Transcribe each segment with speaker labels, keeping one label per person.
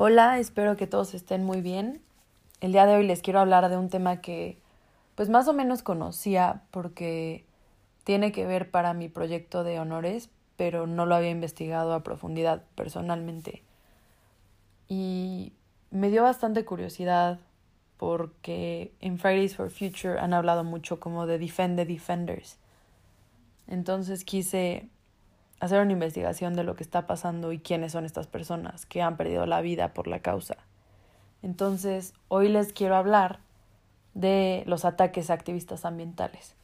Speaker 1: Hola, espero que todos estén muy bien. El día de hoy les quiero hablar de un tema que pues más o menos conocía porque tiene que ver para mi proyecto de honores, pero no lo había investigado a profundidad personalmente. Y me dio bastante curiosidad porque en Fridays for Future han hablado mucho como de Defend the Defenders. Entonces quise hacer una investigación de lo que está pasando y quiénes son estas personas que han perdido la vida por la causa. Entonces, hoy les quiero hablar de los ataques a activistas ambientales.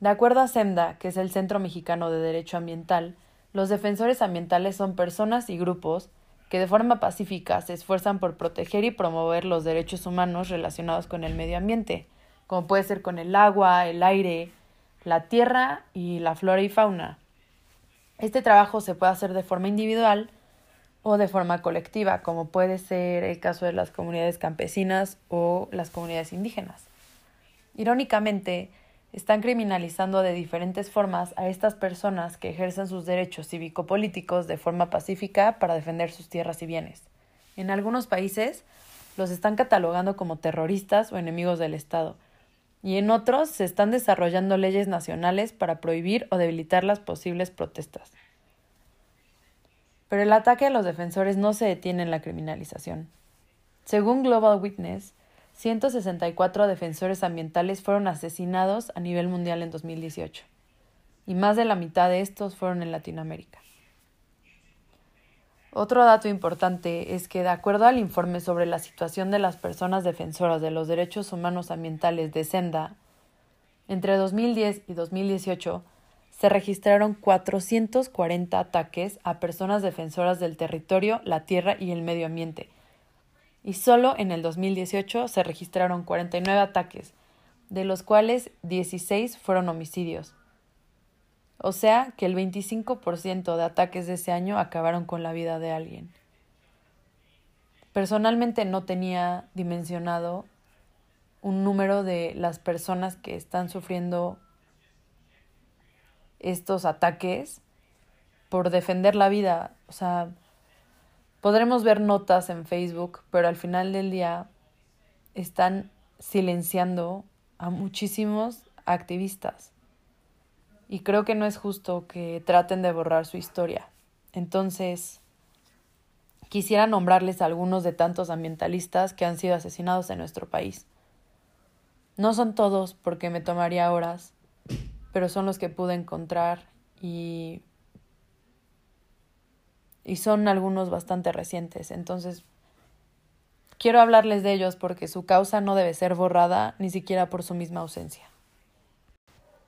Speaker 1: De acuerdo a SEMDA, que es el Centro Mexicano de Derecho Ambiental, los defensores ambientales son personas y grupos que de forma pacífica se esfuerzan por proteger y promover los derechos humanos relacionados con el medio ambiente, como puede ser con el agua, el aire, la tierra y la flora y fauna. Este trabajo se puede hacer de forma individual o de forma colectiva, como puede ser el caso de las comunidades campesinas o las comunidades indígenas. Irónicamente, están criminalizando de diferentes formas a estas personas que ejercen sus derechos cívico-políticos de forma pacífica para defender sus tierras y bienes. En algunos países los están catalogando como terroristas o enemigos del Estado, y en otros se están desarrollando leyes nacionales para prohibir o debilitar las posibles protestas. Pero el ataque a los defensores no se detiene en la criminalización. Según Global Witness, 164 defensores ambientales fueron asesinados a nivel mundial en 2018, y más de la mitad de estos fueron en Latinoamérica. Otro dato importante es que, de acuerdo al informe sobre la situación de las personas defensoras de los derechos humanos ambientales de Senda, entre 2010 y 2018 se registraron 440 ataques a personas defensoras del territorio, la tierra y el medio ambiente. Y solo en el 2018 se registraron 49 ataques, de los cuales 16 fueron homicidios. O sea que el 25% de ataques de ese año acabaron con la vida de alguien. Personalmente no tenía dimensionado un número de las personas que están sufriendo estos ataques por defender la vida. O sea, podremos ver notas en Facebook, pero al final del día están silenciando a muchísimos activistas y creo que no es justo que traten de borrar su historia. Entonces, quisiera nombrarles algunos de tantos ambientalistas que han sido asesinados en nuestro país. No son todos porque me tomaría horas, pero son los que pude encontrar y y son algunos bastante recientes. Entonces, quiero hablarles de ellos porque su causa no debe ser borrada ni siquiera por su misma ausencia.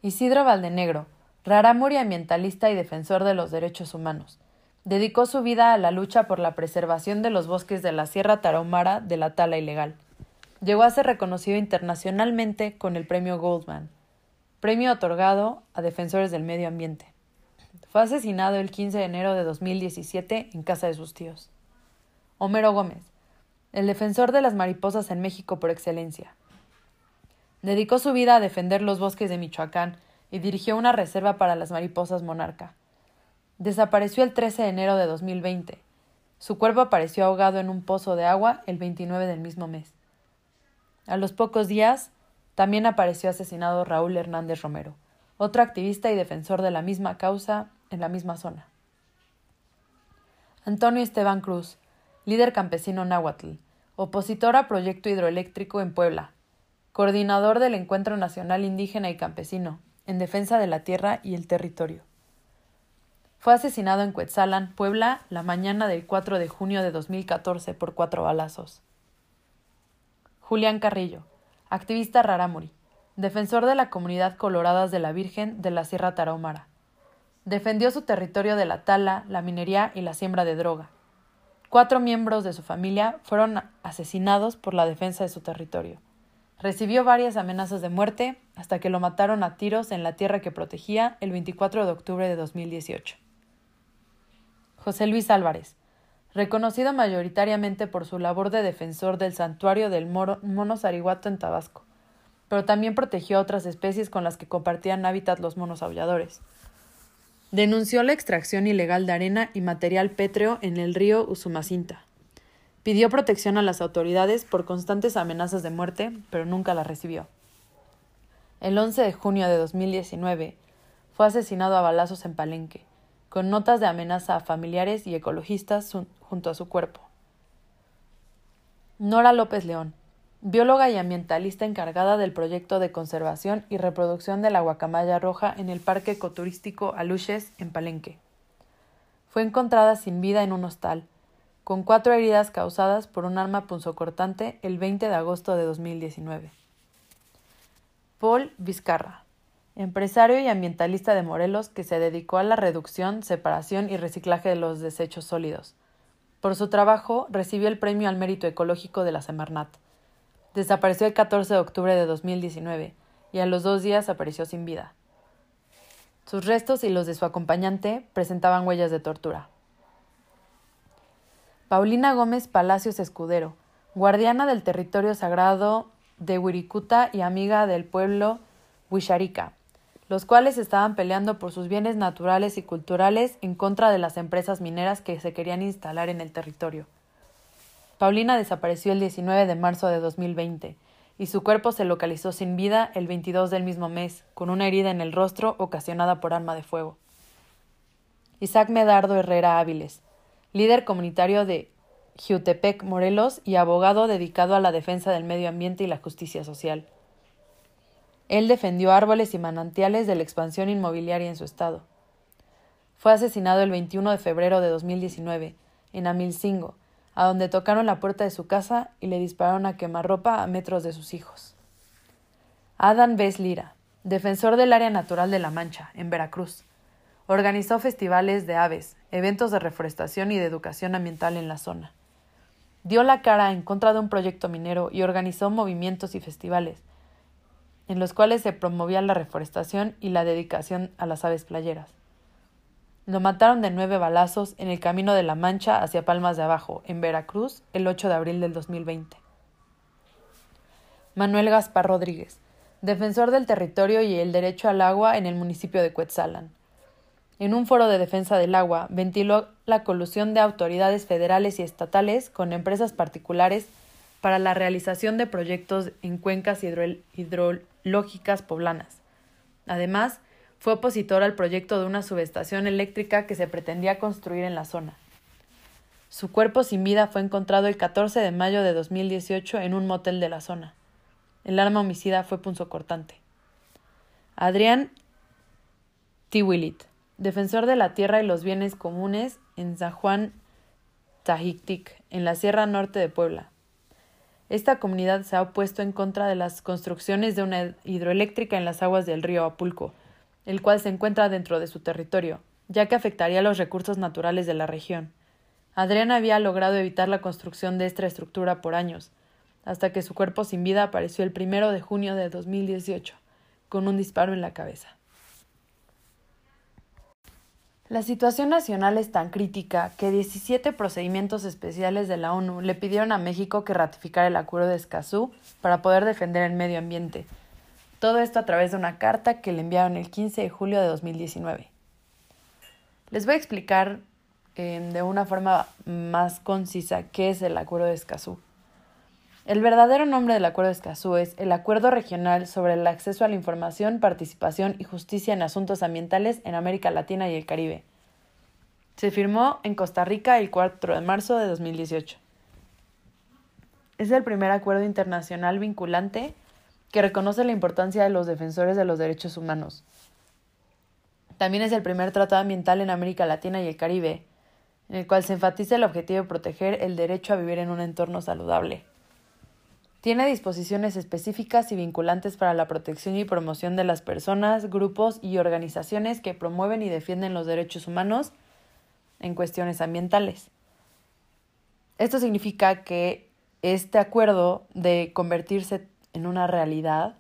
Speaker 1: Isidro Valdenegro, rarámuri ambientalista y defensor de los derechos humanos. Dedicó su vida a la lucha por la preservación de los bosques de la Sierra Tarahumara de la tala ilegal. Llegó a ser reconocido internacionalmente con el premio Goldman, premio otorgado a defensores del medio ambiente. Fue asesinado el 15 de enero de 2017 en casa de sus tíos. Homero Gómez, el defensor de las mariposas en México por excelencia. Dedicó su vida a defender los bosques de Michoacán y dirigió una reserva para las mariposas monarca. Desapareció el 13 de enero de 2020. Su cuerpo apareció ahogado en un pozo de agua el 29 del mismo mes. A los pocos días, también apareció asesinado Raúl Hernández Romero, otro activista y defensor de la misma causa en la misma zona. Antonio Esteban Cruz, líder campesino náhuatl, opositor a proyecto hidroeléctrico en Puebla, coordinador del Encuentro Nacional Indígena y Campesino, en defensa de la tierra y el territorio. Fue asesinado en Cuetzalan, Puebla, la mañana del 4 de junio de 2014 por cuatro balazos. Julián Carrillo, activista rarámuri, defensor de la comunidad Coloradas de la Virgen de la Sierra Tarahumara. Defendió su territorio de la tala, la minería y la siembra de droga. Cuatro miembros de su familia fueron asesinados por la defensa de su territorio. Recibió varias amenazas de muerte hasta que lo mataron a tiros en la tierra que protegía el 24 de octubre de 2018. José Luis Álvarez, reconocido mayoritariamente por su labor de defensor del santuario del mono zariguato en Tabasco, pero también protegió a otras especies con las que compartían hábitat los monos aulladores. Denunció la extracción ilegal de arena y material pétreo en el río Usumacinta. Pidió protección a las autoridades por constantes amenazas de muerte, pero nunca la recibió. El 11 de junio de 2019 fue asesinado a balazos en Palenque, con notas de amenaza a familiares y ecologistas junto a su cuerpo. Nora López León, bióloga y ambientalista encargada del proyecto de conservación y reproducción de la guacamaya roja en el Parque Ecoturístico Aluches, en Palenque. Fue encontrada sin vida en un hostal, con cuatro heridas causadas por un arma punzocortante el 20 de agosto de 2019. Paul Vizcarra, empresario y ambientalista de Morelos que se dedicó a la reducción, separación y reciclaje de los desechos sólidos. Por su trabajo recibió el Premio al Mérito Ecológico de la Semarnat. Desapareció el 14 de octubre de 2019 y a los dos días apareció sin vida. Sus restos y los de su acompañante presentaban huellas de tortura. Paulina Gómez Palacios Escudero, guardiana del territorio sagrado de Wirikuta y amiga del pueblo Huixarica, los cuales estaban peleando por sus bienes naturales y culturales en contra de las empresas mineras que se querían instalar en el territorio. Paulina desapareció el 19 de marzo de 2020 y su cuerpo se localizó sin vida el 22 del mismo mes, con una herida en el rostro ocasionada por arma de fuego. Isaac Medardo Herrera Áviles, líder comunitario de Jutepec, Morelos, y abogado dedicado a la defensa del medio ambiente y la justicia social. Él defendió árboles y manantiales de la expansión inmobiliaria en su estado. Fue asesinado el 21 de febrero de 2019, en Amilcingo, a donde tocaron la puerta de su casa y le dispararon a quemarropa a metros de sus hijos. Adán Bess Lira, defensor del área natural de La Mancha, en Veracruz. Organizó festivales de aves, eventos de reforestación y de educación ambiental en la zona. Dio la cara en contra de un proyecto minero y organizó movimientos y festivales, en los cuales se promovía la reforestación y la dedicación a las aves playeras. Lo mataron de nueve balazos en el camino de La Mancha hacia Palmas de Abajo, en Veracruz, el 8 de abril del 2020. Manuel Gaspar Rodríguez, defensor del territorio y el derecho al agua en el municipio de Cuetzalan. En un foro de defensa del agua, ventiló la colusión de autoridades federales y estatales con empresas particulares para la realización de proyectos en cuencas hidrológicas poblanas. Además, fue opositor al proyecto de una subestación eléctrica que se pretendía construir en la zona. Su cuerpo sin vida fue encontrado el 14 de mayo de 2018 en un motel de la zona. El arma homicida fue punzocortante. Adrián Tiwilit, defensor de la tierra y los bienes comunes en San Juan Tajictic, en la Sierra Norte de Puebla. Esta comunidad se ha opuesto en contra de las construcciones de una hidroeléctrica en las aguas del río Apulco, el cual se encuentra dentro de su territorio, ya que afectaría los recursos naturales de la región. Adrián había logrado evitar la construcción de esta estructura por años, hasta que su cuerpo sin vida apareció el primero de junio de 2018, con un disparo en la cabeza. La situación nacional es tan crítica que 17 procedimientos especiales de la ONU le pidieron a México que ratificara el acuerdo de Escazú para poder defender el medio ambiente, todo esto a través de una carta que le enviaron el 15 de julio de 2019. Les voy a explicar em, de una forma más concisa qué es el Acuerdo de Escazú. El verdadero nombre del Acuerdo de Escazú es el Acuerdo Regional sobre el Acceso a la Información, Participación y Justicia en Asuntos Ambientales en América Latina y el Caribe. Se firmó en Costa Rica el 4 de marzo de 2018. Es el primer acuerdo internacional vinculante que reconoce la importancia de los defensores de los derechos humanos. También es el primer tratado ambiental en América Latina y el Caribe, en el cual se enfatiza el objetivo de proteger el derecho a vivir en un entorno saludable. Tiene disposiciones específicas y vinculantes para la protección y promoción de las personas, grupos y organizaciones que promueven y defienden los derechos humanos en cuestiones ambientales. Esto significa que este acuerdo de convertirse en una realidad.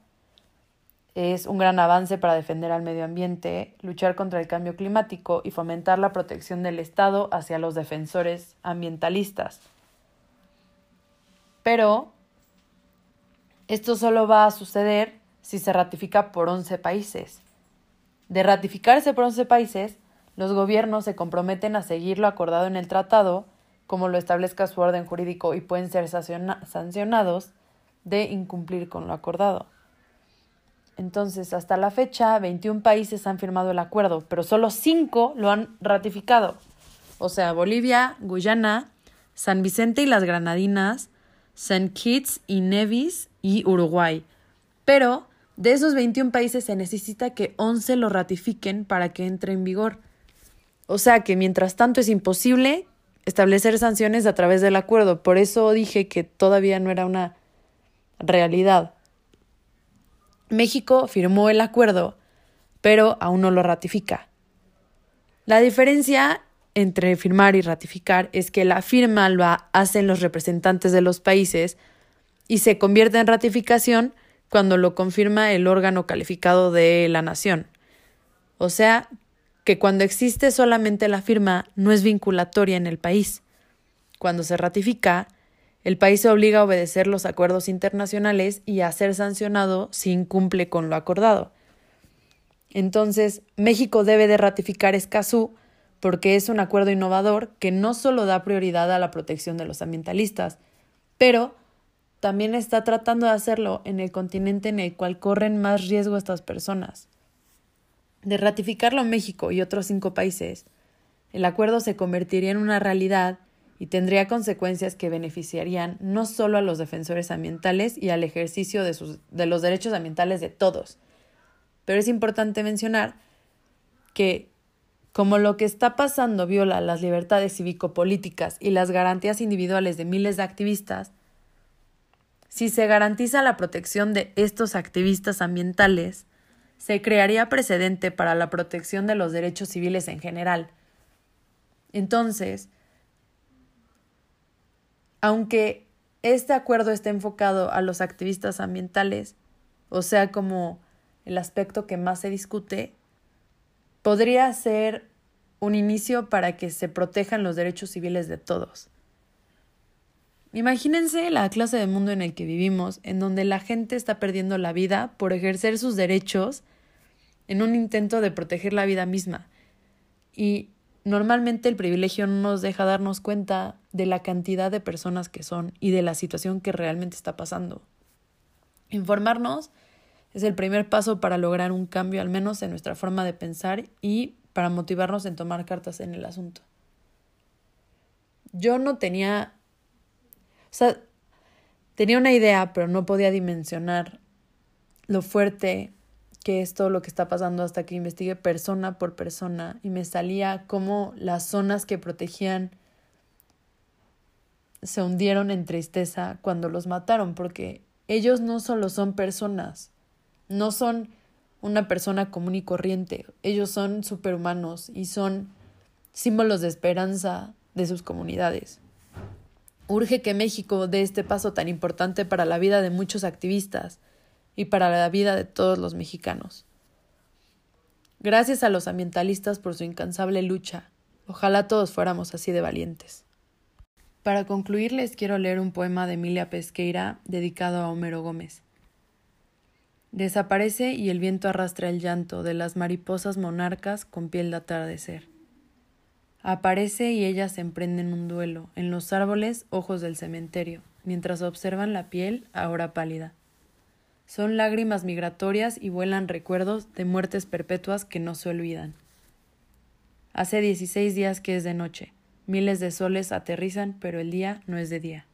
Speaker 1: Es un gran avance para defender al medio ambiente, luchar contra el cambio climático y fomentar la protección del Estado hacia los defensores ambientalistas. Pero esto solo va a suceder si se ratifica por 11 países. De ratificarse por 11 países, los gobiernos se comprometen a seguir lo acordado en el tratado como lo establezca su orden jurídico y pueden ser sancionados de incumplir con lo acordado. Entonces, hasta la fecha, 21 países han firmado el acuerdo, pero solo 5 lo han ratificado. O sea, Bolivia, Guyana, San Vicente y las Granadinas, St. Kitts y Nevis y Uruguay. Pero de esos 21 países se necesita que 11 lo ratifiquen para que entre en vigor. O sea que mientras tanto es imposible establecer sanciones a través del acuerdo. Por eso dije que todavía no era una realidad. México firmó el acuerdo, pero aún no lo ratifica. La diferencia entre firmar y ratificar es que la firma lo hacen los representantes de los países y se convierte en ratificación cuando lo confirma el órgano calificado de la nación. O sea, que cuando existe solamente la firma no es vinculatoria en el país. Cuando se ratifica, el país se obliga a obedecer los acuerdos internacionales y a ser sancionado si incumple con lo acordado. Entonces, México debe de ratificar Escazú porque es un acuerdo innovador que no solo da prioridad a la protección de los ambientalistas, pero también está tratando de hacerlo en el continente en el cual corren más riesgo estas personas. De ratificarlo México y otros cinco países, el acuerdo se convertiría en una realidad y tendría consecuencias que beneficiarían no solo a los defensores ambientales y al ejercicio de, sus, de los derechos ambientales de todos. Pero es importante mencionar que como lo que está pasando viola las libertades cívico-políticas y las garantías individuales de miles de activistas, si se garantiza la protección de estos activistas ambientales, se crearía precedente para la protección de los derechos civiles en general. Entonces, aunque este acuerdo esté enfocado a los activistas ambientales, o sea, como el aspecto que más se discute, podría ser un inicio para que se protejan los derechos civiles de todos. Imagínense la clase de mundo en el que vivimos, en donde la gente está perdiendo la vida por ejercer sus derechos en un intento de proteger la vida misma. Y normalmente el privilegio no nos deja darnos cuenta de la cantidad de personas que son y de la situación que realmente está pasando. Informarnos es el primer paso para lograr un cambio, al menos en nuestra forma de pensar y para motivarnos en tomar cartas en el asunto. Yo no tenía, sea, tenía una idea, pero no podía dimensionar lo fuerte que es todo lo que está pasando hasta que investigué persona por persona y me salía como las zonas que protegían se hundieron en tristeza cuando los mataron, porque ellos no solo son personas, no son una persona común y corriente, ellos son superhumanos y son símbolos de esperanza de sus comunidades. Urge que México dé este paso tan importante para la vida de muchos activistas, y para la vida de todos los mexicanos. Gracias a los ambientalistas por su incansable lucha. Ojalá todos fuéramos así de valientes. Para concluir les quiero leer un poema de Emilia Pesqueira dedicado a Homero Gómez. Desaparece y el viento arrastra el llanto de las mariposas monarcas con piel de atardecer. Aparece y ellas emprenden un duelo en los árboles ojos del cementerio, mientras observan la piel ahora pálida. Son lágrimas migratorias y vuelan recuerdos de muertes perpetuas que no se olvidan. Hace dieciséis días que es de noche. Miles de soles aterrizan, pero el día no es de día.